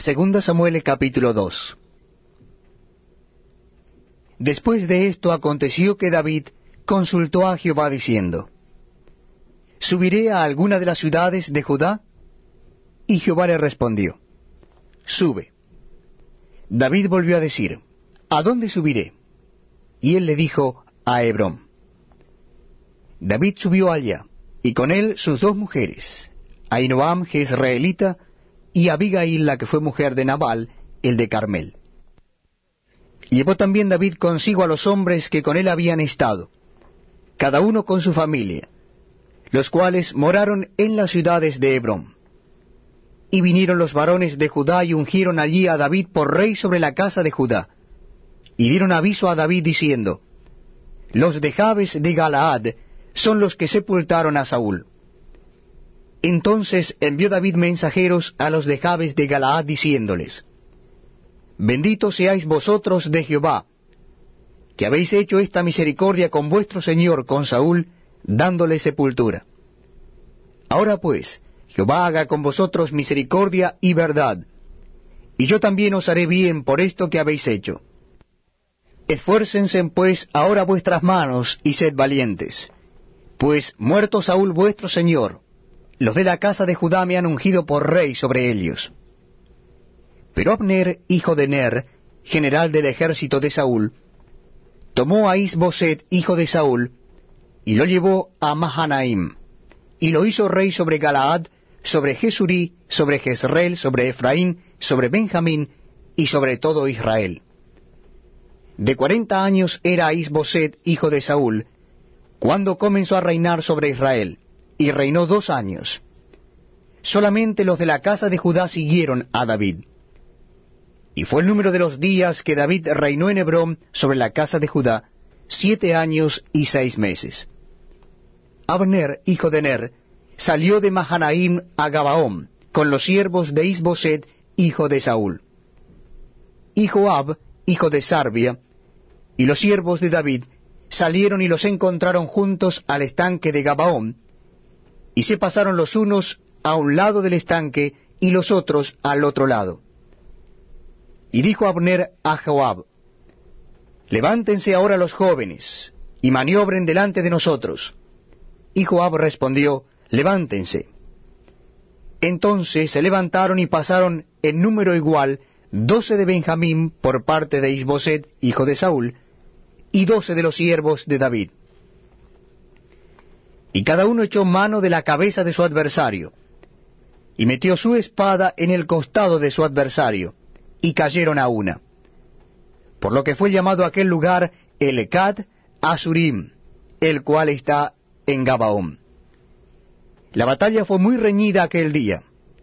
Segunda Samuel capítulo 2 Después de esto aconteció que David consultó a Jehová diciendo, ¿Subiré a alguna de las ciudades de Judá? Y Jehová le respondió, Sube. David volvió a decir, ¿A dónde subiré? Y él le dijo, a Hebrón. David subió allá, y con él sus dos mujeres, Ainoam Jezreelita, y Abigail la que fue mujer de Nabal, el de Carmel. Llevó también David consigo a los hombres que con él habían estado, cada uno con su familia, los cuales moraron en las ciudades de Hebrón. Y vinieron los varones de Judá y ungieron allí a David por rey sobre la casa de Judá. Y dieron aviso a David diciendo, Los de Jabes de Galaad son los que sepultaron a Saúl. Entonces envió David mensajeros a los de Jabes de Galaad diciéndoles, Bendito seáis vosotros de Jehová, que habéis hecho esta misericordia con vuestro Señor, con Saúl, dándole sepultura. Ahora pues, Jehová haga con vosotros misericordia y verdad, y yo también os haré bien por esto que habéis hecho. Esfuércense pues ahora vuestras manos y sed valientes, pues muerto Saúl vuestro Señor, los de la casa de Judá me han ungido por rey sobre ellos. Pero Abner, hijo de Ner, general del ejército de Saúl, tomó a Isboset, hijo de Saúl, y lo llevó a Mahanaim, y lo hizo rey sobre Galaad, sobre Jesurí, sobre Jezreel, sobre Efraín, sobre Benjamín, y sobre todo Israel. De cuarenta años era Isboset, hijo de Saúl, cuando comenzó a reinar sobre Israel, y reinó dos años. Solamente los de la casa de Judá siguieron a David. Y fue el número de los días que David reinó en Hebrón sobre la casa de Judá, siete años y seis meses. Abner, hijo de Ner, salió de Mahanaim a Gabaón, con los siervos de Isboset, hijo de Saúl. Y Joab, hijo de Sarbia, y los siervos de David, salieron y los encontraron juntos al estanque de Gabaón, y se pasaron los unos a un lado del estanque y los otros al otro lado. Y dijo Abner a Joab, Levántense ahora los jóvenes, y maniobren delante de nosotros. Y Joab respondió, Levántense. Entonces se levantaron y pasaron en número igual doce de Benjamín por parte de Isboset, hijo de Saúl, y doce de los siervos de David. Y cada uno echó mano de la cabeza de su adversario, y metió su espada en el costado de su adversario, y cayeron a una. Por lo que fue llamado aquel lugar el Asurim, el cual está en Gabaón. La batalla fue muy reñida aquel día,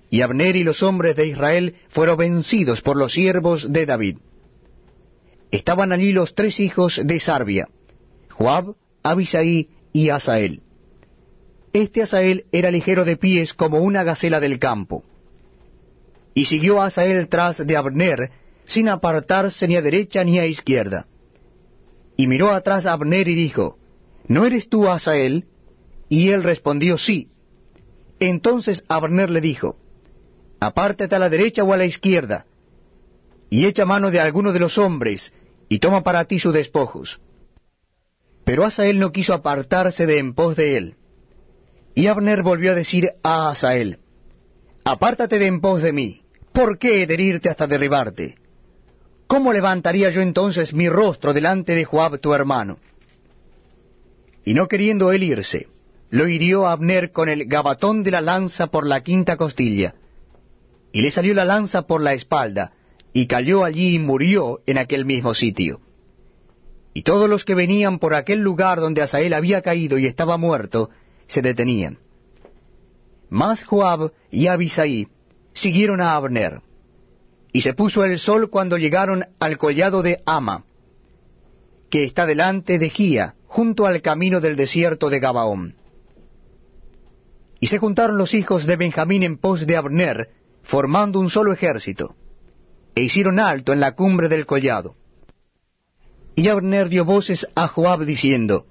y Abner y los hombres de Israel fueron vencidos por los siervos de David. Estaban allí los tres hijos de Sarbia, Joab, Abisaí y Asael. Este Asael era ligero de pies como una gacela del campo. Y siguió Asael tras de Abner, sin apartarse ni a derecha ni a izquierda. Y miró atrás a Abner y dijo, ¿No eres tú Asael? Y él respondió, sí. Entonces Abner le dijo, Apártate a la derecha o a la izquierda, y echa mano de alguno de los hombres, y toma para ti sus despojos. Pero Asael no quiso apartarse de en pos de él. Y Abner volvió a decir a Asael, Apártate de en pos de mí, ¿por qué herirte hasta derribarte? ¿Cómo levantaría yo entonces mi rostro delante de Joab tu hermano? Y no queriendo él irse, lo hirió Abner con el gabatón de la lanza por la quinta costilla, y le salió la lanza por la espalda, y cayó allí y murió en aquel mismo sitio. Y todos los que venían por aquel lugar donde Asael había caído y estaba muerto, se detenían. Mas Joab y Abisaí siguieron a Abner. Y se puso el sol cuando llegaron al collado de Ama, que está delante de Gía, junto al camino del desierto de Gabaón. Y se juntaron los hijos de Benjamín en pos de Abner, formando un solo ejército, e hicieron alto en la cumbre del collado. Y Abner dio voces a Joab diciendo,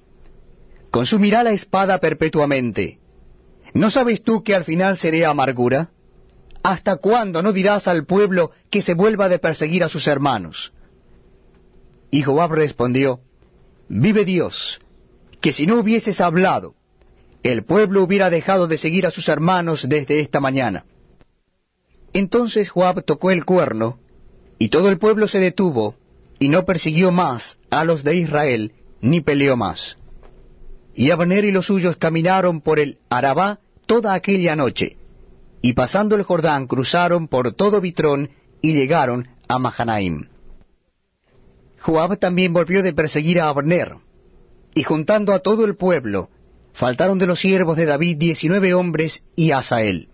Consumirá la espada perpetuamente. ¿No sabes tú que al final seré amargura? ¿Hasta cuándo no dirás al pueblo que se vuelva de perseguir a sus hermanos? Y Joab respondió, Vive Dios, que si no hubieses hablado, el pueblo hubiera dejado de seguir a sus hermanos desde esta mañana. Entonces Joab tocó el cuerno, y todo el pueblo se detuvo, y no persiguió más a los de Israel, ni peleó más. Y Abner y los suyos caminaron por el Arabá toda aquella noche, y pasando el Jordán cruzaron por todo Bitrón y llegaron a Mahanaim. Joab también volvió de perseguir a Abner, y juntando a todo el pueblo, faltaron de los siervos de David diecinueve hombres y Asael.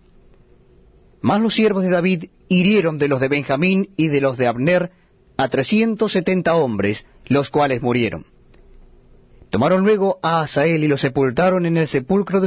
Mas los siervos de David hirieron de los de Benjamín y de los de Abner a trescientos setenta hombres, los cuales murieron. Tomaron luego a Asael y lo sepultaron en el sepulcro de